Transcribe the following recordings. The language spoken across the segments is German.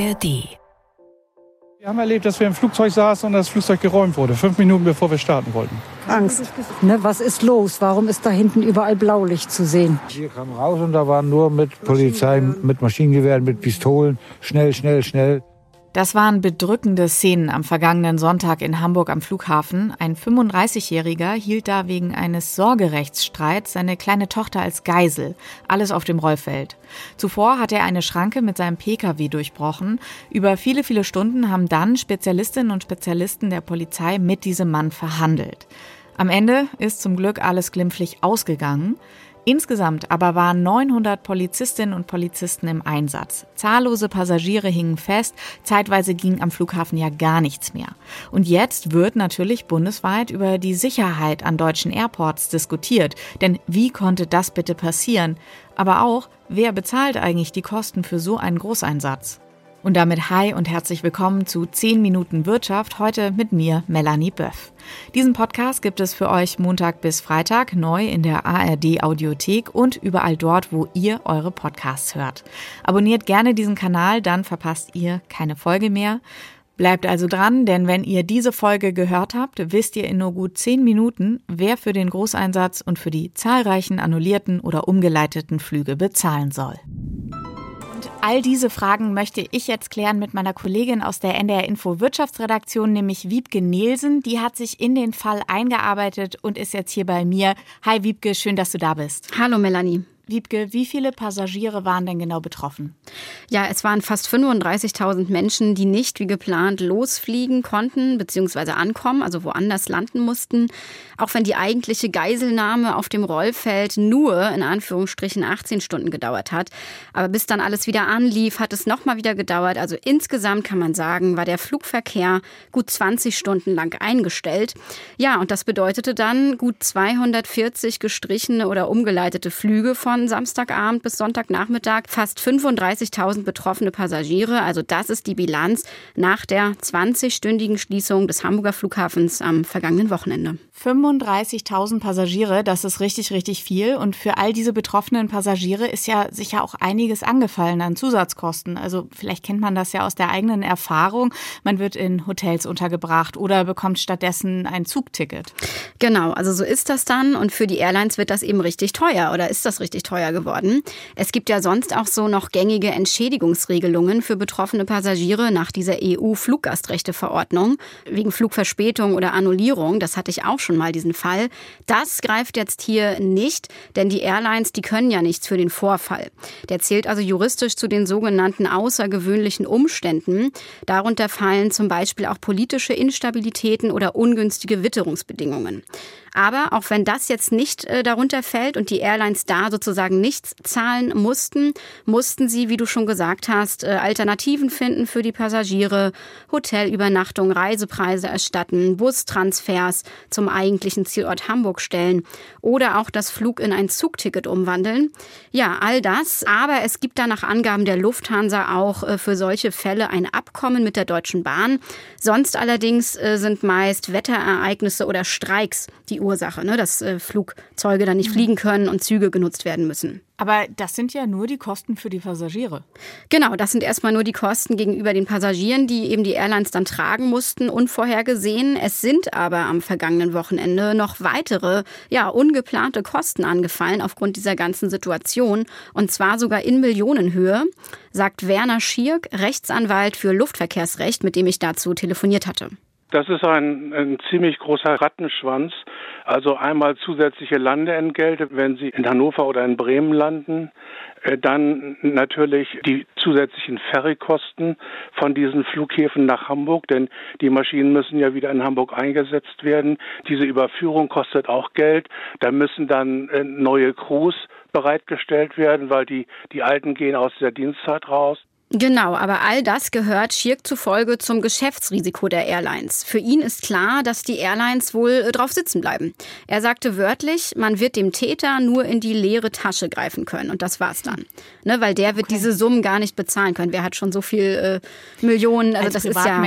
ARD. Wir haben erlebt, dass wir im Flugzeug saßen und das Flugzeug geräumt wurde, fünf Minuten bevor wir starten wollten. Angst. Ne, was ist los? Warum ist da hinten überall Blaulicht zu sehen? Wir kamen raus und da waren nur mit Polizei, mit Maschinengewehren, mit Pistolen. Schnell, schnell, schnell. Das waren bedrückende Szenen am vergangenen Sonntag in Hamburg am Flughafen. Ein 35-Jähriger hielt da wegen eines Sorgerechtsstreits seine kleine Tochter als Geisel. Alles auf dem Rollfeld. Zuvor hat er eine Schranke mit seinem Pkw durchbrochen. Über viele, viele Stunden haben dann Spezialistinnen und Spezialisten der Polizei mit diesem Mann verhandelt. Am Ende ist zum Glück alles glimpflich ausgegangen. Insgesamt aber waren 900 Polizistinnen und Polizisten im Einsatz. Zahllose Passagiere hingen fest, zeitweise ging am Flughafen ja gar nichts mehr. Und jetzt wird natürlich bundesweit über die Sicherheit an deutschen Airports diskutiert. Denn wie konnte das bitte passieren? Aber auch, wer bezahlt eigentlich die Kosten für so einen Großeinsatz? Und damit hi und herzlich willkommen zu 10 Minuten Wirtschaft, heute mit mir, Melanie Böff. Diesen Podcast gibt es für euch Montag bis Freitag neu in der ARD Audiothek und überall dort, wo ihr eure Podcasts hört. Abonniert gerne diesen Kanal, dann verpasst ihr keine Folge mehr. Bleibt also dran, denn wenn ihr diese Folge gehört habt, wisst ihr in nur gut 10 Minuten, wer für den Großeinsatz und für die zahlreichen annullierten oder umgeleiteten Flüge bezahlen soll. All diese Fragen möchte ich jetzt klären mit meiner Kollegin aus der NDR Info Wirtschaftsredaktion, nämlich Wiebke Nielsen. Die hat sich in den Fall eingearbeitet und ist jetzt hier bei mir. Hi Wiebke, schön, dass du da bist. Hallo Melanie. Wiebke, wie viele Passagiere waren denn genau betroffen? Ja, es waren fast 35.000 Menschen, die nicht wie geplant losfliegen konnten bzw. ankommen, also woanders landen mussten. Auch wenn die eigentliche Geiselnahme auf dem Rollfeld nur in Anführungsstrichen 18 Stunden gedauert hat. Aber bis dann alles wieder anlief, hat es nochmal wieder gedauert. Also insgesamt kann man sagen, war der Flugverkehr gut 20 Stunden lang eingestellt. Ja, und das bedeutete dann gut 240 gestrichene oder umgeleitete Flüge von von Samstagabend bis Sonntagnachmittag fast 35.000 betroffene Passagiere. Also das ist die Bilanz nach der 20-stündigen Schließung des Hamburger Flughafens am vergangenen Wochenende. 35.000 Passagiere, das ist richtig, richtig viel. Und für all diese betroffenen Passagiere ist ja sicher auch einiges angefallen an Zusatzkosten. Also vielleicht kennt man das ja aus der eigenen Erfahrung. Man wird in Hotels untergebracht oder bekommt stattdessen ein Zugticket. Genau, also so ist das dann. Und für die Airlines wird das eben richtig teuer oder ist das richtig teuer geworden. Es gibt ja sonst auch so noch gängige Entschädigungsregelungen für betroffene Passagiere nach dieser EU-Fluggastrechteverordnung wegen Flugverspätung oder Annullierung. Das hatte ich auch schon mal diesen Fall. Das greift jetzt hier nicht, denn die Airlines, die können ja nichts für den Vorfall. Der zählt also juristisch zu den sogenannten außergewöhnlichen Umständen. Darunter fallen zum Beispiel auch politische Instabilitäten oder ungünstige Witterungsbedingungen. Aber auch wenn das jetzt nicht äh, darunter fällt und die Airlines da sozusagen nichts zahlen mussten, mussten sie, wie du schon gesagt hast, äh, Alternativen finden für die Passagiere, Hotelübernachtung, Reisepreise erstatten, Bustransfers zum eigentlichen Zielort Hamburg stellen oder auch das Flug in ein Zugticket umwandeln. Ja, all das. Aber es gibt da nach Angaben der Lufthansa auch äh, für solche Fälle ein Abkommen mit der Deutschen Bahn. Sonst allerdings äh, sind meist Wetterereignisse oder Streiks die Ursache, ne? dass äh, Flugzeuge dann nicht mhm. fliegen können und Züge genutzt werden müssen. Aber das sind ja nur die Kosten für die Passagiere. Genau, das sind erstmal nur die Kosten gegenüber den Passagieren, die eben die Airlines dann tragen mussten, unvorhergesehen. Es sind aber am vergangenen Wochenende noch weitere, ja, ungeplante Kosten angefallen aufgrund dieser ganzen Situation. Und zwar sogar in Millionenhöhe, sagt Werner Schierk, Rechtsanwalt für Luftverkehrsrecht, mit dem ich dazu telefoniert hatte. Das ist ein, ein ziemlich großer Rattenschwanz. Also einmal zusätzliche Landeentgelte, wenn Sie in Hannover oder in Bremen landen. Äh, dann natürlich die zusätzlichen Ferrykosten von diesen Flughäfen nach Hamburg, denn die Maschinen müssen ja wieder in Hamburg eingesetzt werden. Diese Überführung kostet auch Geld. Da müssen dann äh, neue Crews bereitgestellt werden, weil die, die alten gehen aus der Dienstzeit raus. Genau, aber all das gehört Schirk zufolge zum Geschäftsrisiko der Airlines. Für ihn ist klar, dass die Airlines wohl äh, drauf sitzen bleiben. Er sagte wörtlich, man wird dem Täter nur in die leere Tasche greifen können und das war's dann. Ne, weil der wird okay. diese Summen gar nicht bezahlen können. Wer hat schon so viel äh, Millionen? Also Als das ist ja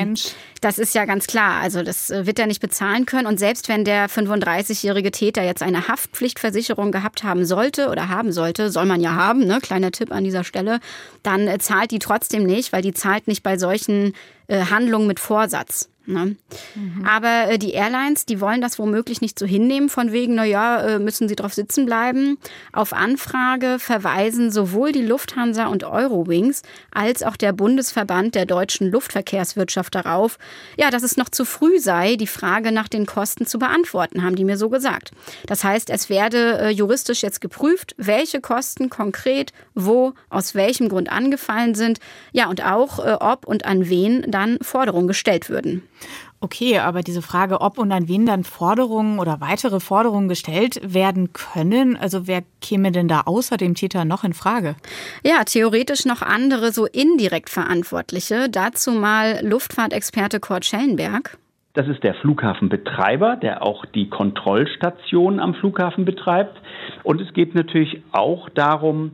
das ist ja ganz klar. Also das äh, wird er nicht bezahlen können. Und selbst wenn der 35-jährige Täter jetzt eine Haftpflichtversicherung gehabt haben sollte oder haben sollte, soll man ja haben, ne? kleiner Tipp an dieser Stelle, dann äh, zahlt die trotzdem trotzdem nicht, weil die zahlt nicht bei solchen äh, Handlungen mit Vorsatz. Ne? Mhm. Aber äh, die Airlines, die wollen das womöglich nicht so hinnehmen, von wegen, na ja, äh, müssen sie drauf sitzen bleiben. Auf Anfrage verweisen sowohl die Lufthansa und Eurowings als auch der Bundesverband der deutschen Luftverkehrswirtschaft darauf, ja, dass es noch zu früh sei, die Frage nach den Kosten zu beantworten, haben die mir so gesagt. Das heißt, es werde äh, juristisch jetzt geprüft, welche Kosten konkret wo, aus welchem Grund angefallen sind, ja, und auch, äh, ob und an wen dann Forderungen gestellt würden. Okay, aber diese Frage, ob und an wen dann Forderungen oder weitere Forderungen gestellt werden können, also wer käme denn da außer dem Täter noch in Frage? Ja, theoretisch noch andere, so indirekt Verantwortliche. Dazu mal Luftfahrtexperte Kurt Schellenberg. Das ist der Flughafenbetreiber, der auch die Kontrollstation am Flughafen betreibt. Und es geht natürlich auch darum,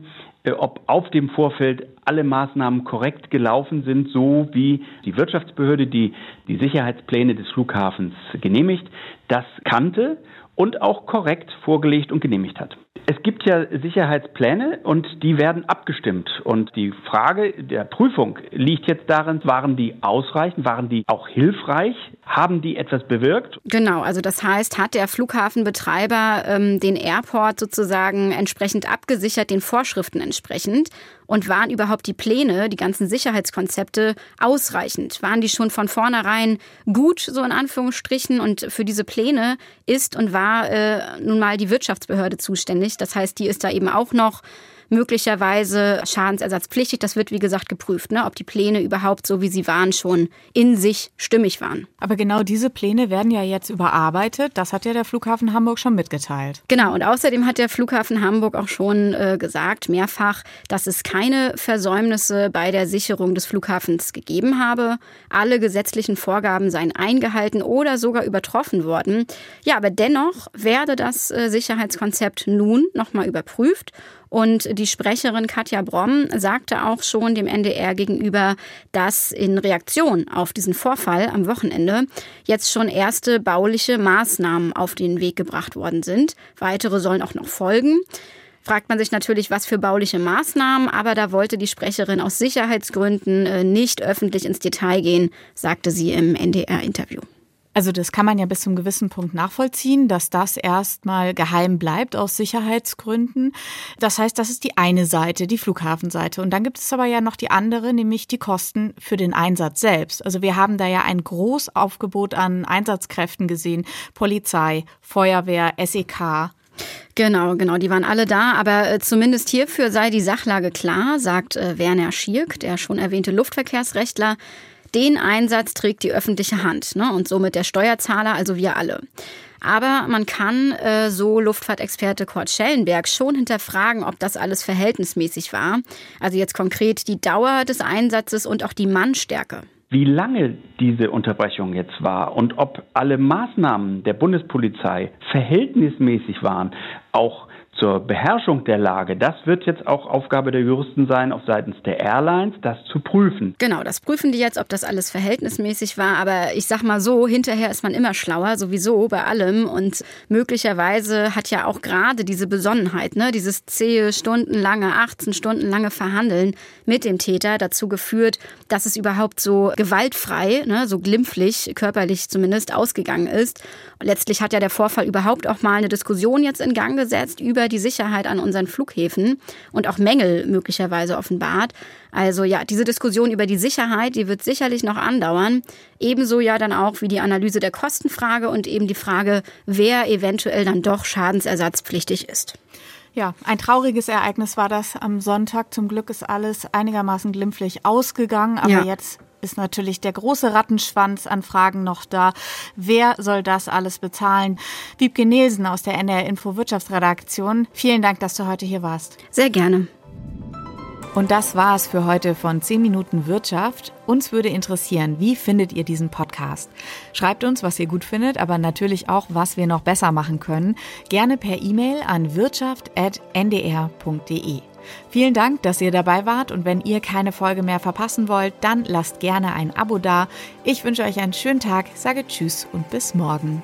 ob auf dem Vorfeld alle Maßnahmen korrekt gelaufen sind, so wie die Wirtschaftsbehörde, die die Sicherheitspläne des Flughafens genehmigt, das kannte und auch korrekt vorgelegt und genehmigt hat. Es gibt ja Sicherheitspläne und die werden abgestimmt. Und die Frage der Prüfung liegt jetzt darin, waren die ausreichend, waren die auch hilfreich, haben die etwas bewirkt? Genau, also das heißt, hat der Flughafenbetreiber ähm, den Airport sozusagen entsprechend abgesichert, den Vorschriften entsprechend? Und waren überhaupt die Pläne, die ganzen Sicherheitskonzepte ausreichend? Waren die schon von vornherein gut, so in Anführungsstrichen? Und für diese Pläne ist und war äh, nun mal die Wirtschaftsbehörde zuständig. Das heißt, die ist da eben auch noch möglicherweise schadensersatzpflichtig. Das wird, wie gesagt, geprüft, ne, ob die Pläne überhaupt so, wie sie waren, schon in sich stimmig waren. Aber genau diese Pläne werden ja jetzt überarbeitet. Das hat ja der Flughafen Hamburg schon mitgeteilt. Genau. Und außerdem hat der Flughafen Hamburg auch schon äh, gesagt, mehrfach, dass es keine Versäumnisse bei der Sicherung des Flughafens gegeben habe. Alle gesetzlichen Vorgaben seien eingehalten oder sogar übertroffen worden. Ja, aber dennoch werde das äh, Sicherheitskonzept nun nochmal überprüft und die Sprecherin Katja Bromm sagte auch schon dem NDR gegenüber, dass in Reaktion auf diesen Vorfall am Wochenende jetzt schon erste bauliche Maßnahmen auf den Weg gebracht worden sind. Weitere sollen auch noch folgen fragt man sich natürlich, was für bauliche Maßnahmen, aber da wollte die Sprecherin aus Sicherheitsgründen äh, nicht öffentlich ins Detail gehen, sagte sie im NDR-Interview. Also das kann man ja bis zum gewissen Punkt nachvollziehen, dass das erstmal geheim bleibt aus Sicherheitsgründen. Das heißt, das ist die eine Seite, die Flughafenseite. Und dann gibt es aber ja noch die andere, nämlich die Kosten für den Einsatz selbst. Also wir haben da ja ein Großaufgebot an Einsatzkräften gesehen. Polizei, Feuerwehr, SEK. Genau, genau, die waren alle da, aber äh, zumindest hierfür sei die Sachlage klar, sagt äh, Werner Schierk, der schon erwähnte Luftverkehrsrechtler. Den Einsatz trägt die öffentliche Hand ne? und somit der Steuerzahler, also wir alle. Aber man kann, äh, so Luftfahrtexperte Kurt Schellenberg, schon hinterfragen, ob das alles verhältnismäßig war. Also jetzt konkret die Dauer des Einsatzes und auch die Mannstärke. Wie lange diese Unterbrechung jetzt war und ob alle Maßnahmen der Bundespolizei verhältnismäßig waren, auch zur Beherrschung der Lage, das wird jetzt auch Aufgabe der Juristen sein, auf seitens der Airlines, das zu prüfen. Genau, das prüfen die jetzt, ob das alles verhältnismäßig war. Aber ich sag mal so, hinterher ist man immer schlauer, sowieso bei allem. Und möglicherweise hat ja auch gerade diese Besonnenheit, ne, dieses zähe, stundenlange, 18 Stunden lange Verhandeln mit dem Täter dazu geführt, dass es überhaupt so gewaltfrei, ne, so glimpflich, körperlich zumindest, ausgegangen ist. Letztlich hat ja der Vorfall überhaupt auch mal eine Diskussion jetzt in Gang gesetzt über die Sicherheit an unseren Flughäfen und auch Mängel möglicherweise offenbart. Also ja, diese Diskussion über die Sicherheit, die wird sicherlich noch andauern. Ebenso ja dann auch wie die Analyse der Kostenfrage und eben die Frage, wer eventuell dann doch schadensersatzpflichtig ist. Ja, ein trauriges Ereignis war das am Sonntag. Zum Glück ist alles einigermaßen glimpflich ausgegangen, aber ja. jetzt ist natürlich der große Rattenschwanz an Fragen noch da. Wer soll das alles bezahlen? Wiebke Nielsen aus der NR Info Wirtschaftsredaktion. Vielen Dank, dass du heute hier warst. Sehr gerne. Und das war es für heute von 10 Minuten Wirtschaft. Uns würde interessieren, wie findet ihr diesen Podcast? Schreibt uns, was ihr gut findet, aber natürlich auch, was wir noch besser machen können. Gerne per E-Mail an wirtschaft.ndr.de. Vielen Dank, dass ihr dabei wart und wenn ihr keine Folge mehr verpassen wollt, dann lasst gerne ein Abo da. Ich wünsche euch einen schönen Tag, sage Tschüss und bis morgen.